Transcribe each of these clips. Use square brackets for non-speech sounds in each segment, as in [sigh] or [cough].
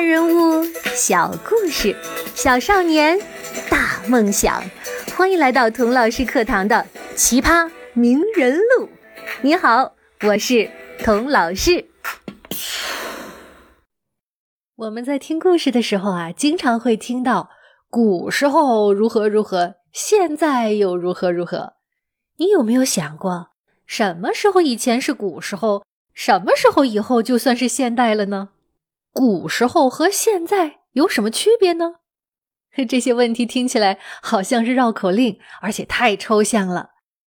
人物，小故事，小少年，大梦想。欢迎来到童老师课堂的《奇葩名人录》。你好，我是童老师。我们在听故事的时候啊，经常会听到古时候如何如何，现在又如何如何。你有没有想过，什么时候以前是古时候，什么时候以后就算是现代了呢？古时候和现在有什么区别呢？[laughs] 这些问题听起来好像是绕口令，而且太抽象了。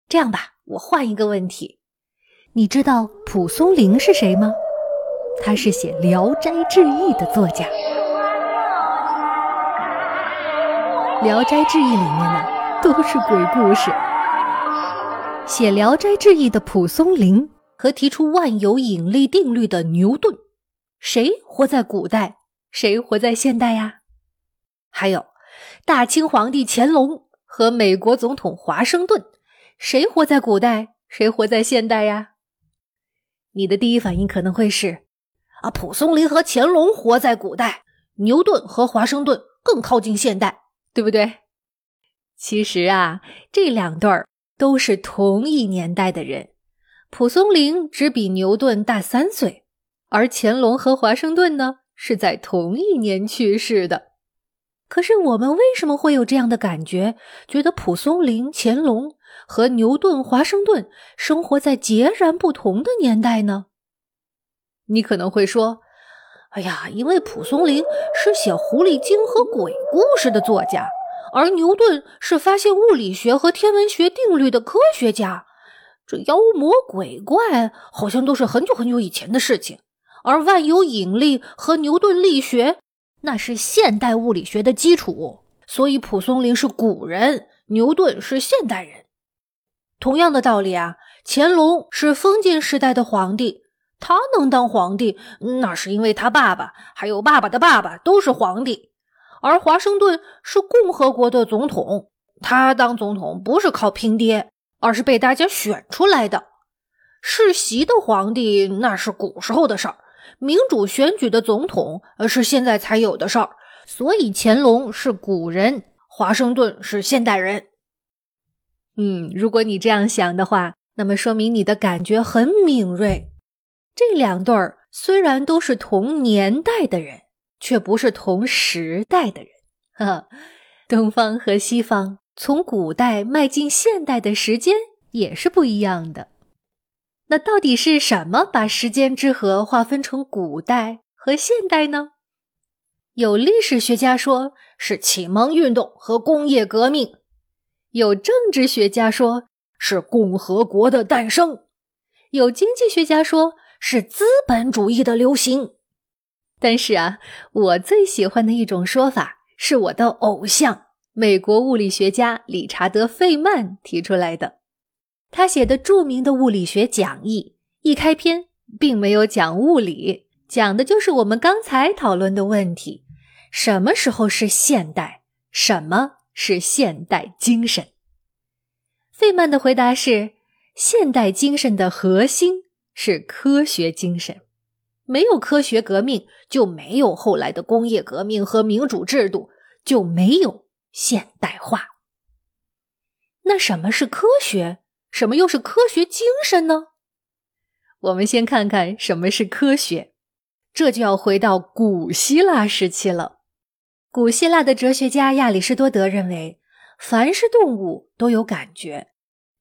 这样吧，我换一个问题：你知道蒲松龄是谁吗？他是写《聊斋志异》的作家，《聊斋志异》里面呢都是鬼故事。写《聊斋志异》的蒲松龄和提出万有引力定律的牛顿，谁活在古代，谁活在现代呀？还有，大清皇帝乾隆和美国总统华盛顿，谁活在古代，谁活在现代呀？你的第一反应可能会是。啊，蒲松龄和乾隆活在古代，牛顿和华盛顿更靠近现代，对不对？其实啊，这两对儿都是同一年代的人。蒲松龄只比牛顿大三岁，而乾隆和华盛顿呢是在同一年去世的。可是我们为什么会有这样的感觉，觉得蒲松龄、乾隆和牛顿、华盛顿生活在截然不同的年代呢？你可能会说：“哎呀，因为蒲松龄是写狐狸精和鬼故事的作家，而牛顿是发现物理学和天文学定律的科学家。这妖魔鬼怪好像都是很久很久以前的事情，而万有引力和牛顿力学那是现代物理学的基础。所以蒲松龄是古人，牛顿是现代人。同样的道理啊，乾隆是封建时代的皇帝。”他能当皇帝，那是因为他爸爸还有爸爸的爸爸都是皇帝，而华盛顿是共和国的总统，他当总统不是靠拼爹，而是被大家选出来的。世袭的皇帝那是古时候的事儿，民主选举的总统是现在才有的事儿。所以乾隆是古人，华盛顿是现代人。嗯，如果你这样想的话，那么说明你的感觉很敏锐。这两对儿虽然都是同年代的人，却不是同时代的人。哈，东方和西方从古代迈进现代的时间也是不一样的。那到底是什么把时间之河划分成古代和现代呢？有历史学家说是启蒙运动和工业革命，有政治学家说是共和国的诞生，有经济学家说。是资本主义的流行，但是啊，我最喜欢的一种说法是我的偶像美国物理学家理查德·费曼提出来的。他写的著名的物理学讲义一开篇并没有讲物理，讲的就是我们刚才讨论的问题：什么时候是现代？什么是现代精神？费曼的回答是：现代精神的核心。是科学精神，没有科学革命，就没有后来的工业革命和民主制度，就没有现代化。那什么是科学？什么又是科学精神呢？我们先看看什么是科学，这就要回到古希腊时期了。古希腊的哲学家亚里士多德认为，凡是动物都有感觉，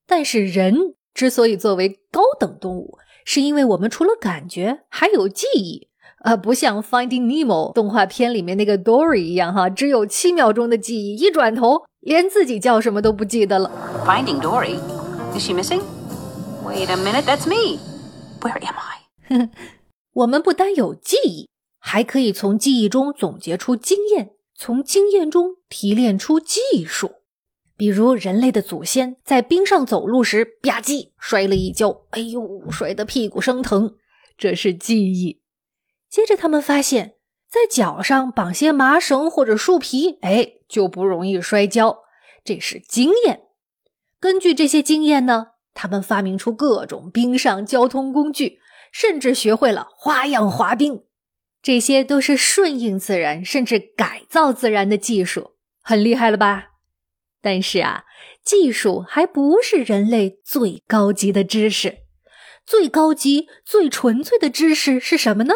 但是人之所以作为高等动物，是因为我们除了感觉还有记忆，呃，不像《Finding Nemo》动画片里面那个 Dory 一样，哈，只有七秒钟的记忆，一转头连自己叫什么都不记得了。Finding Dory, is she missing? Wait a minute, that's me. Where am I? [laughs] 我们不单有记忆，还可以从记忆中总结出经验，从经验中提炼出技术。比如人类的祖先在冰上走路时吧唧摔了一跤，哎呦，摔得屁股生疼，这是记忆。接着他们发现，在脚上绑些麻绳或者树皮，哎，就不容易摔跤，这是经验。根据这些经验呢，他们发明出各种冰上交通工具，甚至学会了花样滑冰。这些都是顺应自然甚至改造自然的技术，很厉害了吧？但是啊，技术还不是人类最高级的知识。最高级、最纯粹的知识是什么呢？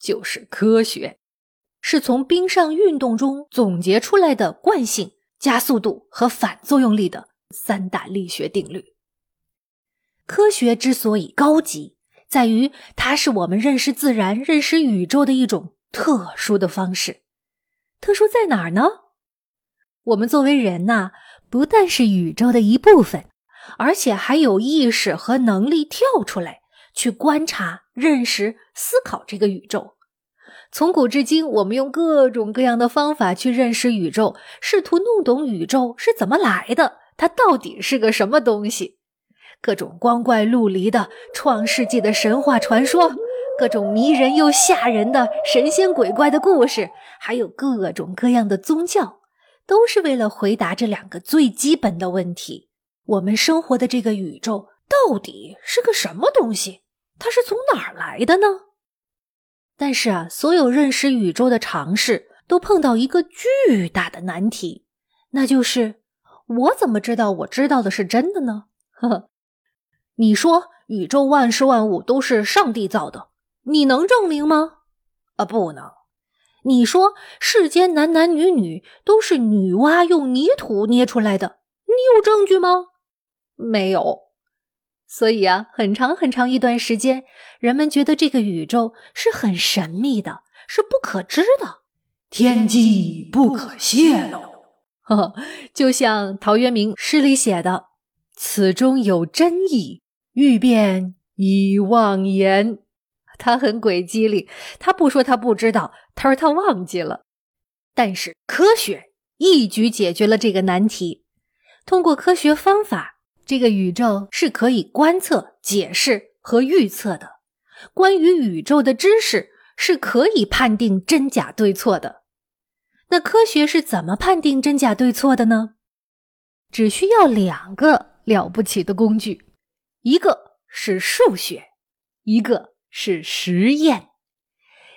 就是科学，是从冰上运动中总结出来的惯性、加速度和反作用力的三大力学定律。科学之所以高级，在于它是我们认识自然、认识宇宙的一种特殊的方式。特殊在哪儿呢？我们作为人呐，不但是宇宙的一部分，而且还有意识和能力跳出来去观察、认识、思考这个宇宙。从古至今，我们用各种各样的方法去认识宇宙，试图弄懂宇宙是怎么来的，它到底是个什么东西。各种光怪陆离的创世纪的神话传说，各种迷人又吓人的神仙鬼怪的故事，还有各种各样的宗教。都是为了回答这两个最基本的问题：我们生活的这个宇宙到底是个什么东西？它是从哪儿来的呢？但是啊，所有认识宇宙的尝试都碰到一个巨大的难题，那就是我怎么知道我知道的是真的呢？呵呵，你说宇宙万事万物都是上帝造的，你能证明吗？啊，不能。你说世间男男女女都是女娲用泥土捏出来的，你有证据吗？没有。所以啊，很长很长一段时间，人们觉得这个宇宙是很神秘的，是不可知的，天机不可泄露。呵呵，就像陶渊明诗里写的：“此中有真意，欲辨已忘言。”他很鬼机灵，他不说他不知道，他说他忘记了。但是科学一举解决了这个难题。通过科学方法，这个宇宙是可以观测、解释和预测的。关于宇宙的知识是可以判定真假对错的。那科学是怎么判定真假对错的呢？只需要两个了不起的工具，一个是数学，一个。是实验，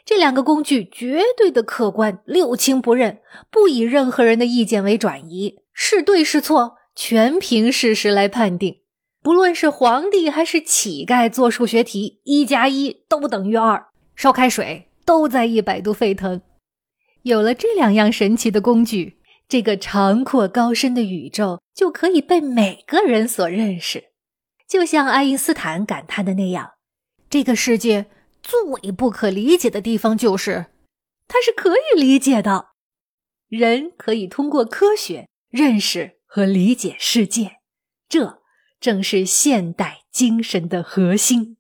这两个工具绝对的客观，六亲不认，不以任何人的意见为转移，是对是错，全凭事实来判定。不论是皇帝还是乞丐做数学题，一加一都等于二，烧开水都在一百度沸腾。有了这两样神奇的工具，这个长阔高深的宇宙就可以被每个人所认识。就像爱因斯坦感叹的那样。这个世界最不可理解的地方就是，它是可以理解的。人可以通过科学认识和理解世界，这正是现代精神的核心。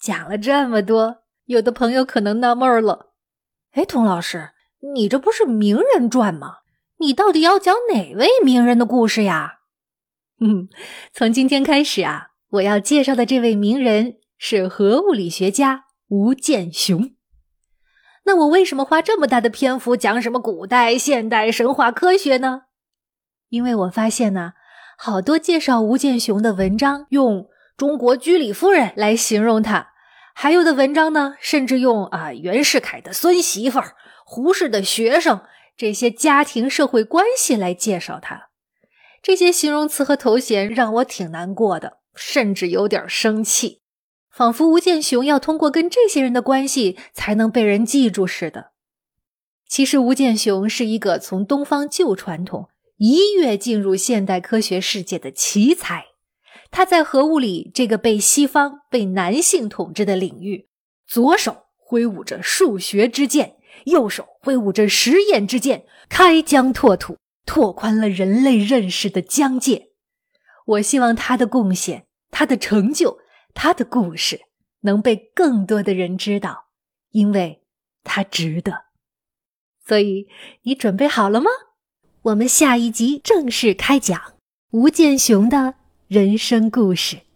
讲了这么多，有的朋友可能纳闷了：哎，童老师，你这不是名人传吗？你到底要讲哪位名人的故事呀？[laughs] 嗯，从今天开始啊，我要介绍的这位名人。是核物理学家吴健雄。那我为什么花这么大的篇幅讲什么古代、现代、神话、科学呢？因为我发现呢，好多介绍吴健雄的文章用中国居里夫人来形容他，还有的文章呢，甚至用啊袁世凯的孙媳妇、胡适的学生这些家庭社会关系来介绍他。这些形容词和头衔让我挺难过的，甚至有点生气。仿佛吴建雄要通过跟这些人的关系才能被人记住似的。其实，吴建雄是一个从东方旧传统一跃进入现代科学世界的奇才。他在核物理这个被西方、被男性统治的领域，左手挥舞着数学之剑，右手挥舞着实验之剑，开疆拓土，拓宽了人类认识的疆界。我希望他的贡献，他的成就。他的故事能被更多的人知道，因为他值得。所以，你准备好了吗？我们下一集正式开讲吴建雄的人生故事。